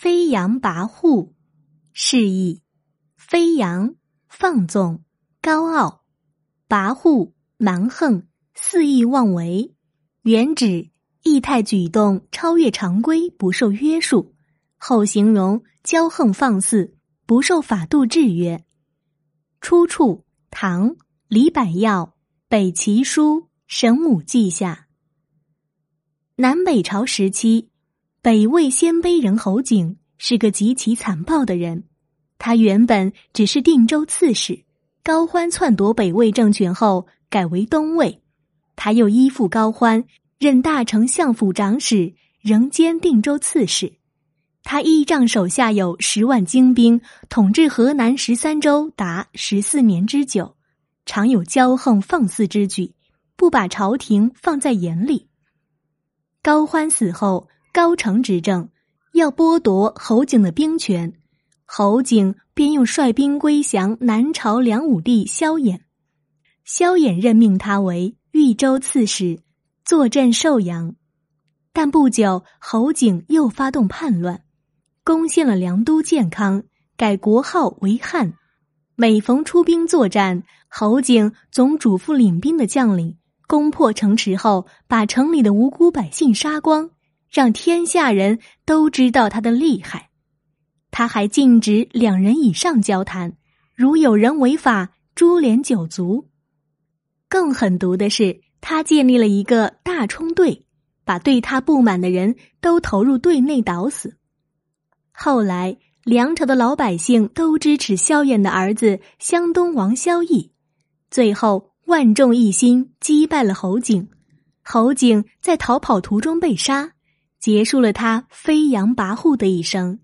飞扬跋扈，示意飞扬放纵、高傲；跋扈蛮横、肆意妄为。原指意态举动超越常规，不受约束；后形容骄横放肆，不受法度制约。出处：唐李百药《北齐书·神武记》下。南北朝时期，北魏鲜卑人侯景是个极其残暴的人。他原本只是定州刺史，高欢篡夺北魏政权后，改为东魏。他又依附高欢，任大丞相府长史，仍兼定州刺史。他依仗手下有十万精兵，统治河南十三州达十四年之久，常有骄横放肆之举，不把朝廷放在眼里。高欢死后，高城执政，要剥夺侯景的兵权，侯景便用率兵归降南朝梁武帝萧衍。萧衍任命他为豫州刺史，坐镇寿阳。但不久，侯景又发动叛乱，攻陷了梁都建康，改国号为汉。每逢出兵作战，侯景总嘱咐领兵的将领。攻破城池后，把城里的无辜百姓杀光，让天下人都知道他的厉害。他还禁止两人以上交谈，如有人违法，株连九族。更狠毒的是，他建立了一个大冲队，把对他不满的人都投入队内捣死。后来，梁朝的老百姓都支持萧衍的儿子湘东王萧绎，最后。万众一心击败了侯景，侯景在逃跑途中被杀，结束了他飞扬跋扈的一生。